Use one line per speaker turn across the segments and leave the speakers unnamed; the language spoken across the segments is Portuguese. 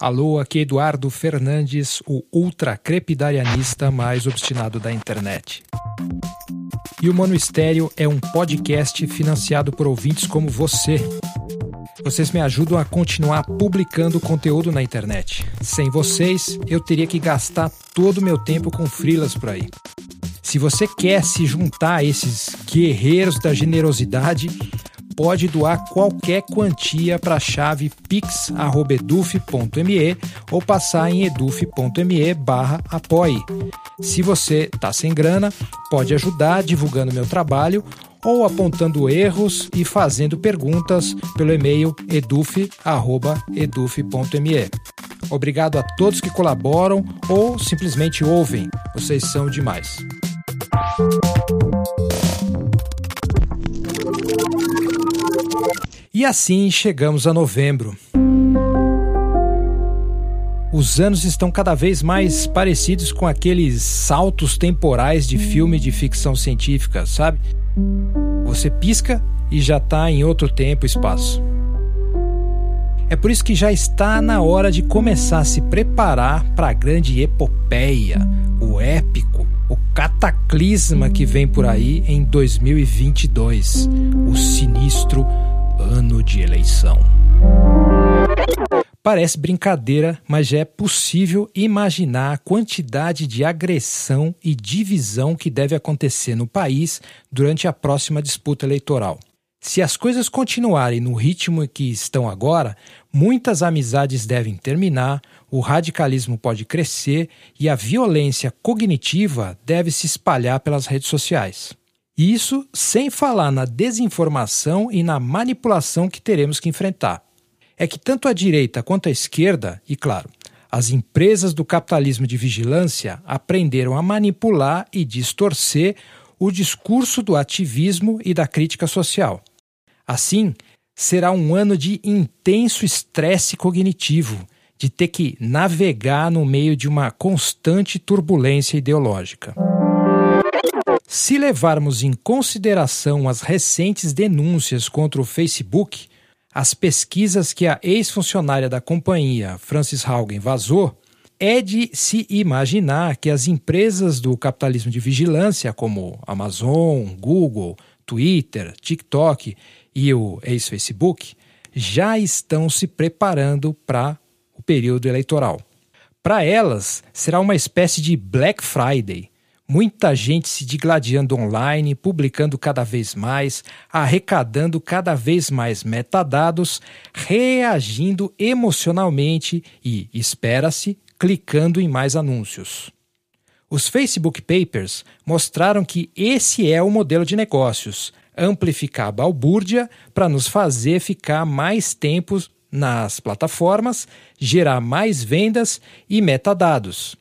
Alô, aqui Eduardo Fernandes, o ultracrepidarianista mais obstinado da internet. E o Mano Estéreo é um podcast financiado por ouvintes como você. Vocês me ajudam a continuar publicando conteúdo na internet. Sem vocês, eu teria que gastar todo o meu tempo com frilas por aí. Se você quer se juntar a esses guerreiros da generosidade, pode doar qualquer quantia para a chave pix.eduf.me ou passar em eduf.me barra apoie. Se você está sem grana, pode ajudar divulgando meu trabalho ou apontando erros e fazendo perguntas pelo e-mail eduf.eduf.me. Obrigado a todos que colaboram ou simplesmente ouvem. Vocês são demais. E assim chegamos a novembro. Os anos estão cada vez mais parecidos com aqueles saltos temporais de filme de ficção científica, sabe? Você pisca e já está em outro tempo e espaço. É por isso que já está na hora de começar a se preparar para a grande epopeia, o épico, o cataclisma que vem por aí em 2022, o sinistro ano de eleição. Parece brincadeira, mas já é possível imaginar a quantidade de agressão e divisão que deve acontecer no país durante a próxima disputa eleitoral. Se as coisas continuarem no ritmo que estão agora, muitas amizades devem terminar, o radicalismo pode crescer e a violência cognitiva deve se espalhar pelas redes sociais. Isso sem falar na desinformação e na manipulação que teremos que enfrentar. É que tanto a direita quanto a esquerda, e claro, as empresas do capitalismo de vigilância aprenderam a manipular e distorcer o discurso do ativismo e da crítica social. Assim, será um ano de intenso estresse cognitivo, de ter que navegar no meio de uma constante turbulência ideológica. Se levarmos em consideração as recentes denúncias contra o Facebook, as pesquisas que a ex-funcionária da companhia, Francis Haugen, vazou, é de se imaginar que as empresas do capitalismo de vigilância, como Amazon, Google, Twitter, TikTok e o ex-Facebook, já estão se preparando para o período eleitoral. Para elas, será uma espécie de Black Friday Muita gente se digladiando online, publicando cada vez mais, arrecadando cada vez mais metadados, reagindo emocionalmente e, espera-se, clicando em mais anúncios. Os Facebook Papers mostraram que esse é o modelo de negócios: amplificar a balbúrdia para nos fazer ficar mais tempo nas plataformas, gerar mais vendas e metadados.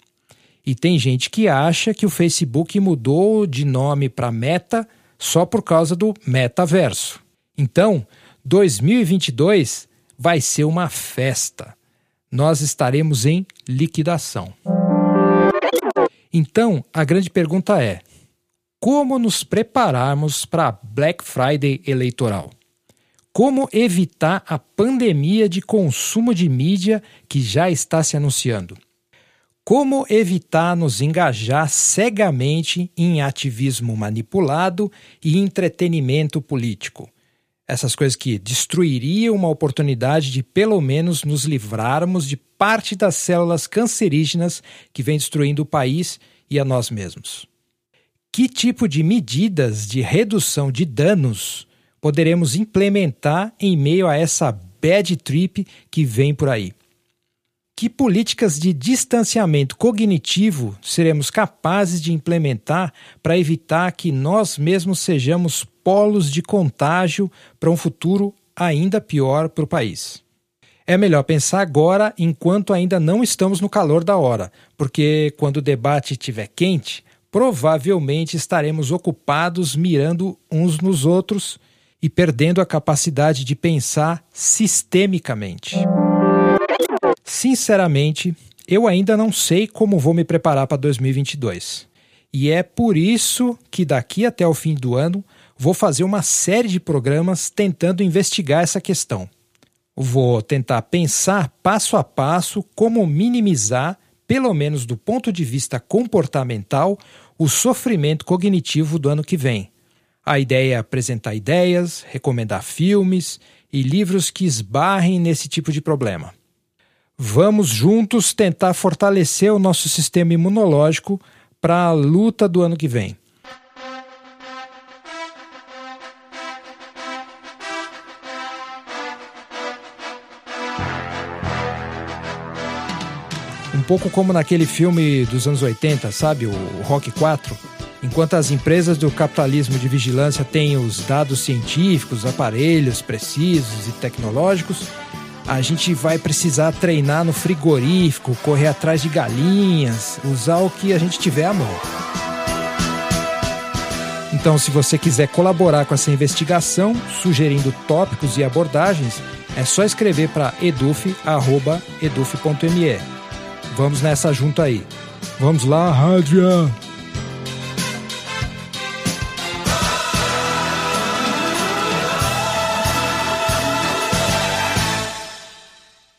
E tem gente que acha que o Facebook mudou de nome para Meta só por causa do metaverso. Então, 2022 vai ser uma festa. Nós estaremos em liquidação. Então, a grande pergunta é: como nos prepararmos para Black Friday eleitoral? Como evitar a pandemia de consumo de mídia que já está se anunciando? Como evitar nos engajar cegamente em ativismo manipulado e entretenimento político? Essas coisas que destruiriam uma oportunidade de pelo menos nos livrarmos de parte das células cancerígenas que vem destruindo o país e a nós mesmos. Que tipo de medidas de redução de danos poderemos implementar em meio a essa bad trip que vem por aí? Que políticas de distanciamento cognitivo seremos capazes de implementar para evitar que nós mesmos sejamos polos de contágio para um futuro ainda pior para o país? É melhor pensar agora enquanto ainda não estamos no calor da hora, porque quando o debate estiver quente, provavelmente estaremos ocupados mirando uns nos outros e perdendo a capacidade de pensar sistemicamente. Sinceramente, eu ainda não sei como vou me preparar para 2022. E é por isso que daqui até o fim do ano vou fazer uma série de programas tentando investigar essa questão. Vou tentar pensar passo a passo como minimizar, pelo menos do ponto de vista comportamental, o sofrimento cognitivo do ano que vem. A ideia é apresentar ideias, recomendar filmes e livros que esbarrem nesse tipo de problema. Vamos juntos tentar fortalecer o nosso sistema imunológico para a luta do ano que vem. Um pouco como naquele filme dos anos 80, sabe? O Rock 4. Enquanto as empresas do capitalismo de vigilância têm os dados científicos, aparelhos precisos e tecnológicos, a gente vai precisar treinar no frigorífico, correr atrás de galinhas, usar o que a gente tiver à mão. Então, se você quiser colaborar com essa investigação, sugerindo tópicos e abordagens, é só escrever para eduf.eduf.me. Vamos nessa junto aí. Vamos lá, Rádio!